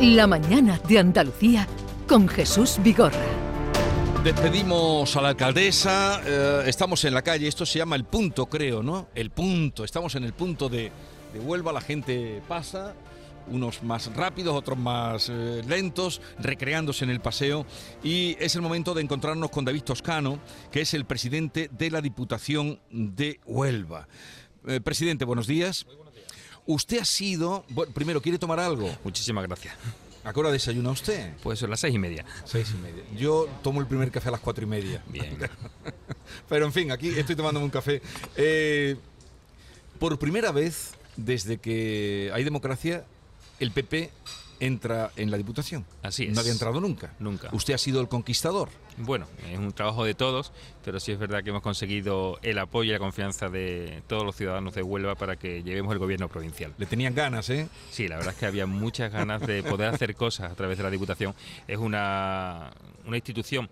La mañana de Andalucía con Jesús Vigorra. Despedimos a la alcaldesa, eh, estamos en la calle, esto se llama el punto, creo, ¿no? El punto, estamos en el punto de, de Huelva, la gente pasa, unos más rápidos, otros más eh, lentos, recreándose en el paseo. Y es el momento de encontrarnos con David Toscano, que es el presidente de la Diputación de Huelva. Eh, presidente, buenos días. Usted ha sido. Bueno, primero, ¿quiere tomar algo? Muchísimas gracias. ¿A qué hora desayuna usted? Pues son las seis y media. Seis y media. Yo tomo el primer café a las cuatro y media. Bien. Pero en fin, aquí estoy tomándome un café. Eh, por primera vez desde que hay democracia, el PP entra en la Diputación. Así es. No había entrado nunca. Nunca. Usted ha sido el conquistador. Bueno, es un trabajo de todos, pero sí es verdad que hemos conseguido el apoyo y la confianza de todos los ciudadanos de Huelva para que llevemos el gobierno provincial. Le tenían ganas, ¿eh? Sí, la verdad es que había muchas ganas de poder hacer cosas a través de la Diputación. Es una, una institución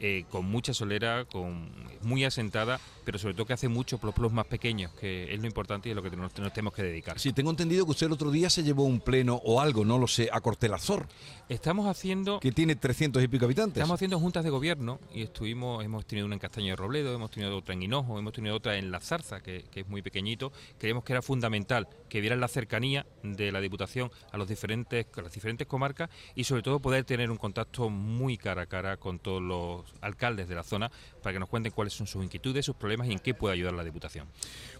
eh, con mucha solera, con, muy asentada, pero sobre todo que hace mucho por los pueblos más pequeños, que es lo importante y es lo que nos, nos tenemos que dedicar. Sí, tengo entendido que usted el otro día se llevó un pleno o algo, no lo sé, a Cortelazor, Estamos haciendo que tiene 300 y pico habitantes. Estamos haciendo juntas de gobierno y estuvimos, hemos tenido una en Castaño de Robledo, hemos tenido otra en Hinojo, hemos tenido otra en La Zarza, que, que es muy pequeñito. Creemos que era fundamental que vieran la cercanía de la Diputación a los diferentes, a las diferentes comarcas y sobre todo poder tener un contacto muy cara a cara con todos los alcaldes de la zona para que nos cuenten cuáles son sus inquietudes, sus problemas y en qué puede ayudar la Diputación.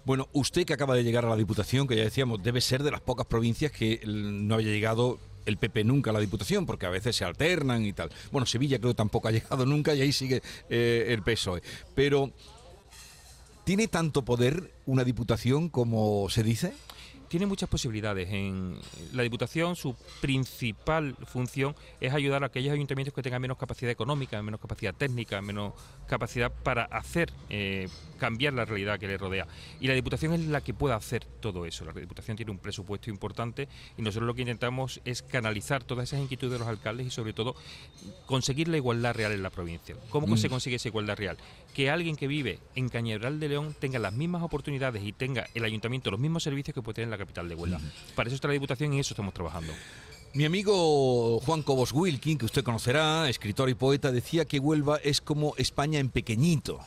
Bueno, usted que acaba de llegar a la Diputación, que ya decíamos, debe ser de las pocas provincias que mm, no había llegado el PP nunca a la Diputación, porque a veces se alternan y tal. Bueno, Sevilla creo tampoco ha llegado nunca y ahí sigue eh, el PSOE. Pero, ¿tiene tanto poder una Diputación como se dice? Tiene muchas posibilidades. En la Diputación su principal función es ayudar a aquellos ayuntamientos que tengan menos capacidad económica, menos capacidad técnica, menos capacidad para hacer eh, cambiar la realidad que le rodea. Y la Diputación es la que puede hacer todo eso. La Diputación tiene un presupuesto importante y nosotros lo que intentamos es canalizar todas esas inquietudes de los alcaldes y sobre todo conseguir la igualdad real en la provincia. ¿Cómo Mm. se consigue esa igualdad real? Que alguien que vive en Cañaveral de León tenga las mismas oportunidades y tenga el ayuntamiento los mismos servicios que puede tener en la capital de Huelva. Para eso está la Diputación y en eso estamos trabajando. Mi amigo Juan Cobos Wilkin, que usted conocerá, escritor y poeta, decía que Huelva es como España en pequeñito,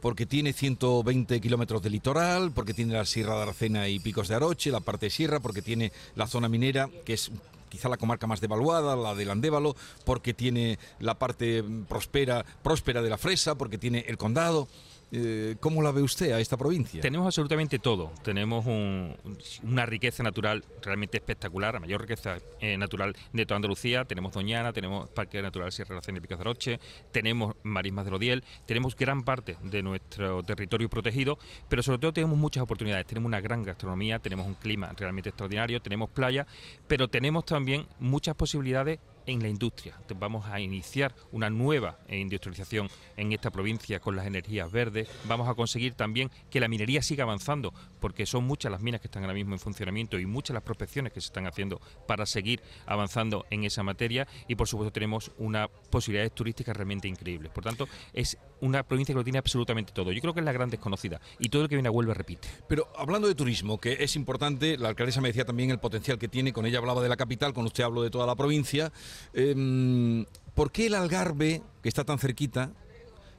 porque tiene 120 kilómetros de litoral, porque tiene la Sierra de Aracena y Picos de Aroche, la parte de sierra, porque tiene la zona minera, que es quizá la comarca más devaluada, la del Andévalo, porque tiene la parte mm, próspera, próspera de la Fresa, porque tiene el condado. Eh, ¿Cómo la ve usted a esta provincia? Tenemos absolutamente todo. Tenemos un- una riqueza natural realmente espectacular, la mayor riqueza eh, natural de toda Andalucía. Tenemos Doñana, tenemos Parque Natural Sierra y Picos de Aroche, tenemos Marismas de Lodiel, tenemos gran parte de nuestro territorio protegido, pero sobre todo tenemos muchas oportunidades. Tenemos una gran gastronomía, tenemos un clima realmente extraordinario, tenemos playa, pero tenemos también muchas posibilidades en la industria. Vamos a iniciar una nueva industrialización en esta provincia con las energías verdes. Vamos a conseguir también que la minería siga avanzando, porque son muchas las minas que están ahora mismo en funcionamiento y muchas las prospecciones que se están haciendo para seguir avanzando en esa materia. Y por supuesto tenemos unas posibilidades turísticas realmente increíbles. Por tanto, es una provincia que lo tiene absolutamente todo. Yo creo que es la gran desconocida y todo el que viene a Huelva repite. Pero hablando de turismo, que es importante, la alcaldesa me decía también el potencial que tiene, con ella hablaba de la capital, con usted hablo de toda la provincia. Em, ¿Por qué el Algarve, que está tan cerquita,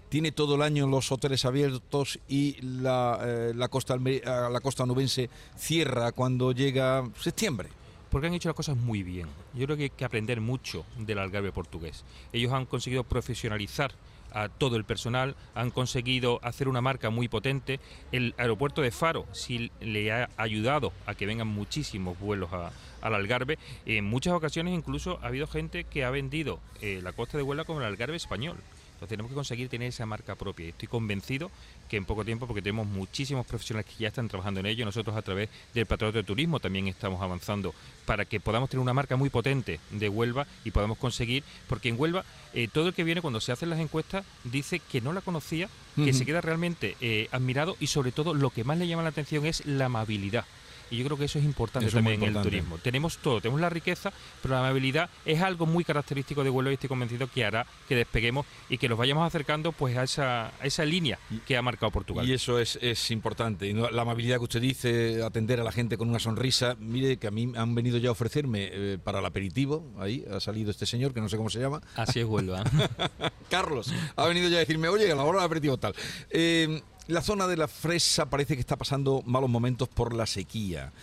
tiene todo el año los hoteles abiertos y la, eh, la costa, la costa nubense cierra cuando llega septiembre? porque han hecho las cosas muy bien. Yo creo que hay que aprender mucho del Algarve portugués. Ellos han conseguido profesionalizar a todo el personal, han conseguido hacer una marca muy potente. El aeropuerto de Faro sí le ha ayudado a que vengan muchísimos vuelos a- al Algarve. En muchas ocasiones incluso ha habido gente que ha vendido eh, la costa de Huelva como el Algarve español. Entonces tenemos que conseguir tener esa marca propia. Y estoy convencido que en poco tiempo, porque tenemos muchísimos profesionales que ya están trabajando en ello, nosotros a través del Patronato de Turismo también estamos avanzando para que podamos tener una marca muy potente de Huelva y podamos conseguir, porque en Huelva eh, todo el que viene cuando se hacen las encuestas dice que no la conocía, que se queda realmente eh, admirado y sobre todo lo que más le llama la atención es la amabilidad. Y yo creo que eso es importante Eso también en el turismo. Tenemos todo, tenemos la riqueza, pero la amabilidad es algo muy característico de Huelva y estoy convencido que hará que despeguemos y que nos vayamos acercando pues a esa, a esa línea que ha marcado Portugal. Y eso es, es importante. Y la amabilidad que usted dice, atender a la gente con una sonrisa. Mire que a mí han venido ya a ofrecerme eh, para el aperitivo. Ahí ha salido este señor, que no sé cómo se llama. Así es Huelva. Carlos, ha venido ya a decirme, oye, a la hora del aperitivo tal. Eh, la zona de la fresa parece que está pasando malos momentos por la sequía.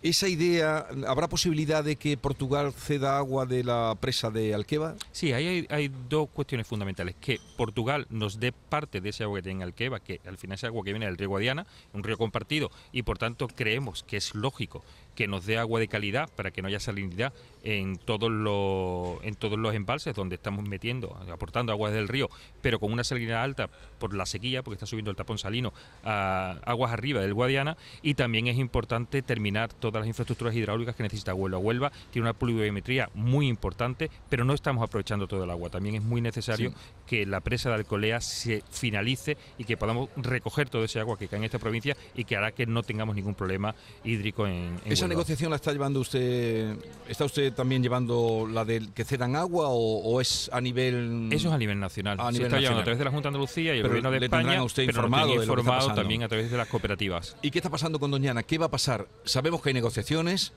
Esa idea, ¿habrá posibilidad de que Portugal ceda agua de la presa de Alqueva? Sí, hay, hay dos cuestiones fundamentales. Que Portugal nos dé parte de ese agua que tiene en Alqueva, que al final es agua que viene del río Guadiana, un río compartido, y por tanto creemos que es lógico que nos dé agua de calidad para que no haya salinidad en todos los en todos los embalses donde estamos metiendo, aportando agua del río, pero con una salinidad alta por la sequía, porque está subiendo el tapón salino a aguas arriba del Guadiana, y también es importante terminar todas las infraestructuras hidráulicas que necesita Huelva. Huelva tiene una pluviometría muy importante, pero no estamos aprovechando todo el agua. También es muy necesario Sí. que la presa de Alcolea se finalice y que podamos recoger todo ese agua que cae en esta provincia y que hará que no tengamos ningún problema hídrico en, en ¿Esa Huelva. negociación la está llevando usted? ¿Está usted también llevando la del que cedan agua o, o es a nivel.? Eso es a nivel nacional. A Se nivel está llevando nacional. a través de la Junta de Andalucía y el Pero Gobierno de le España, a usted pero informado está informado también a través de las cooperativas. ¿Y qué está pasando con Doñana? ¿Qué va a pasar? Sabemos que hay negociaciones.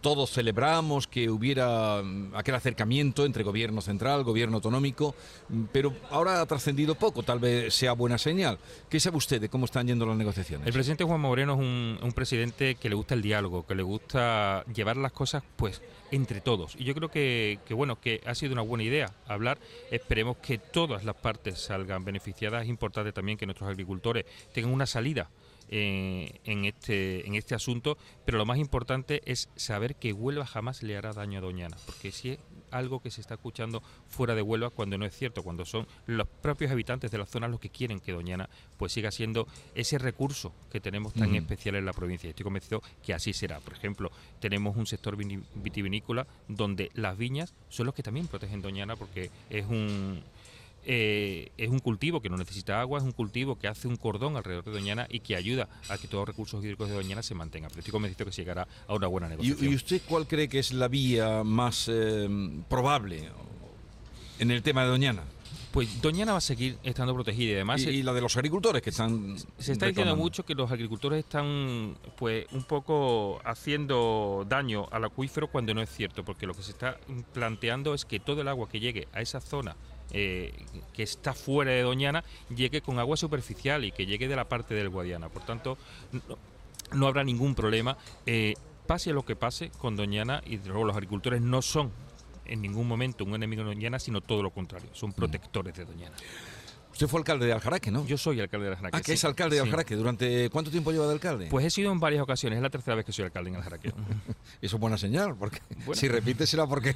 Todos celebramos que hubiera mm, aquel acercamiento entre gobierno central, gobierno autonómico, mm, pero ahora ha trascendido poco, tal vez sea buena señal. ¿Qué sabe usted de cómo están yendo las negociaciones? El presidente Juan Moreno es un, presidente que le gusta el diálogo, que le gusta llevar las cosas pues entre todos. Y yo creo que, que, bueno, que ha sido una buena idea hablar. Esperemos que todas las partes salgan beneficiadas. Es importante también que nuestros agricultores tengan una salida eh, en, este, en este asunto, pero lo más importante es saber que Huelva jamás le hará daño a Doñana, porque si es algo que se está escuchando fuera de Huelva cuando no es cierto, cuando son los propios habitantes de la zona los que quieren que Doñana pues siga siendo ese recurso que tenemos tan especial en la provincia. Estoy convencido que así será. Por ejemplo, tenemos un sector vitivinícola donde las viñas son los que también protegen Doñana porque es un eh, es un cultivo que no necesita agua, es un cultivo que hace un cordón alrededor de Doñana y que ayuda a que todos los recursos hídricos de Doñana se mantengan. Pero estoy convencido que se llegará a una buena ¿Y, negociación. y usted cuál cree que es la vía más eh, probable en el tema de Doñana? Pues Doñana va a seguir estando protegida y además Y, y la de los agricultores que están. Se está diciendo mucho que los agricultores están pues un poco haciendo daño al acuífero cuando no es cierto, porque lo que se está planteando es que todo el agua que llegue a esa zona eh, que está fuera de Doñana llegue con agua superficial y que llegue de la parte del Guadiana. Por tanto, no, no habrá ningún problema. eh, pase lo que pase con Doñana y luego los agricultores no son en ningún momento un enemigo de Doñana, sino todo lo contrario, son protectores de Doñana. Usted fue alcalde de Aljaraque, ¿no? Yo soy alcalde de Aljaraque. ah, que sí. es alcalde de Sí. Aljaraque. ¿Durante cuánto tiempo lleva de alcalde? Pues he sido en varias ocasiones, es la tercera vez que soy alcalde en Aljaraque. Eso es buena señal, porque Bueno. si repite será porque...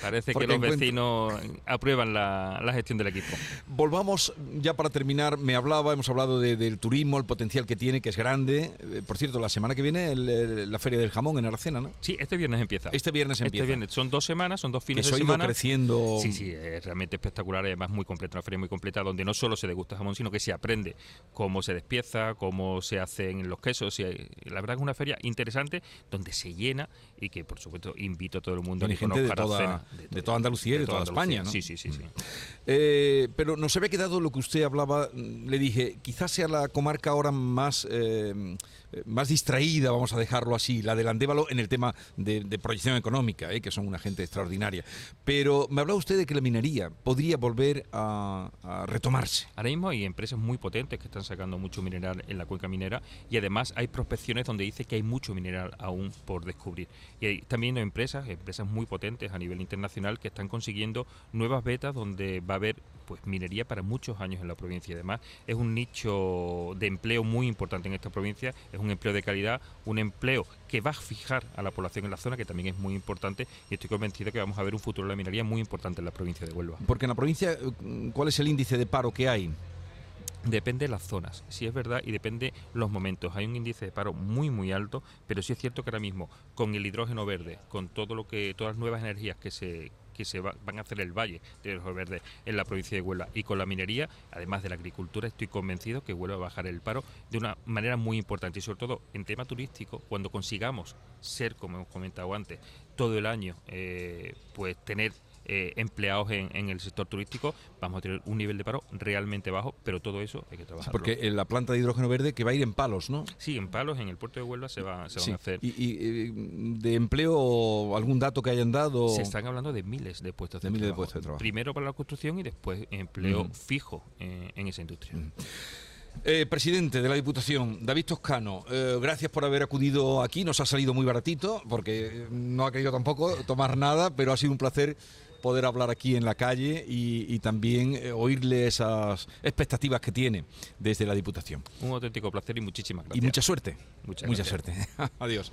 Parece Porque que los encuentro- vecinos aprueban la, la gestión del equipo. Volvamos ya para terminar. Me hablaba, hemos hablado de- del turismo, el potencial que tiene, que es grande. Eh, por cierto, la semana que viene el- el- la Feria del Jamón en Aracena, ¿no? Sí, este viernes empieza. Este viernes Este empieza. viernes. Son dos semanas, son dos Que fines eso de semana. creciendo. Sí, sí, es realmente espectacular además muy completa, una feria muy completa donde no solo se degusta jamón, sino que se aprende cómo se despieza, cómo se hacen los quesos. Y eh, la verdad que es una feria interesante donde se llena y que, por supuesto, invito a todo el mundo Viene a que gente de toda- Aracena, de toda Andalucía y de toda Andalucía. España, ¿no? Sí, sí, sí. sí. Eh, pero nos había quedado lo que usted hablaba, mm, le dije, quizás sea la comarca ahora más, eh, eh, más distraída, vamos a dejarlo así, la del Andévalo en el tema de, de proyección económica, eh, que son una gente extraordinaria. Pero me hablaba usted de que la minería podría volver a, a Ahora mismo hay empresas muy potentes que están sacando mucho mineral en la cuenca minera y además hay prospecciones donde dice que hay mucho mineral aún por descubrir. Y hay también empresas, empresas muy potentes a nivel internacional que están consiguiendo nuevas vetas donde va a haber pues minería para muchos años en la provincia. Además es un nicho de empleo muy importante en esta provincia, es un empleo de calidad, un empleo que va a fijar a la población en la zona, que también es muy importante y estoy convencido que vamos a ver un futuro de la minería muy importante en la provincia de Huelva. Porque en la provincia, ¿cuál es el índice de paro que hay? Depende de las zonas, sí es verdad, y depende los momentos. Hay un índice de paro muy muy alto, pero sí es cierto que ahora mismo con el hidrógeno verde, con todo lo que todas las nuevas energías que se que se van a hacer el valle de los verdes en la provincia de Huelva. Y con la minería, además de la agricultura, estoy convencido que vuelve a bajar el paro de una manera muy importante y sobre todo en tema turístico, cuando consigamos ser, como hemos comentado antes, todo el año, eh, pues tener eh, empleados en, el sector turístico, vamos a tener un nivel de paro realmente bajo, pero todo eso hay que trabajar. porque en la planta de hidrógeno verde que va a ir en palos, ¿no? Sí, en palos, en el puerto de Huelva se, va, se van a hacer. ¿Y, de empleo, algún dato que hayan dado? Se están hablando de miles de puestos de, miles trabajo. de puestos de trabajo. Primero para la construcción y después empleo fijo en, esa industria. Eh, presidente de la Diputación, David Toscano, eh, gracias por haber acudido aquí. Nos ha salido muy baratito porque no ha querido tampoco tomar nada, pero ha sido un placer poder hablar aquí en la calle y, también eh, oírle esas expectativas que tiene desde la Diputación. Un auténtico placer y muchísimas gracias. Y mucha suerte. mucha suerte. Adiós.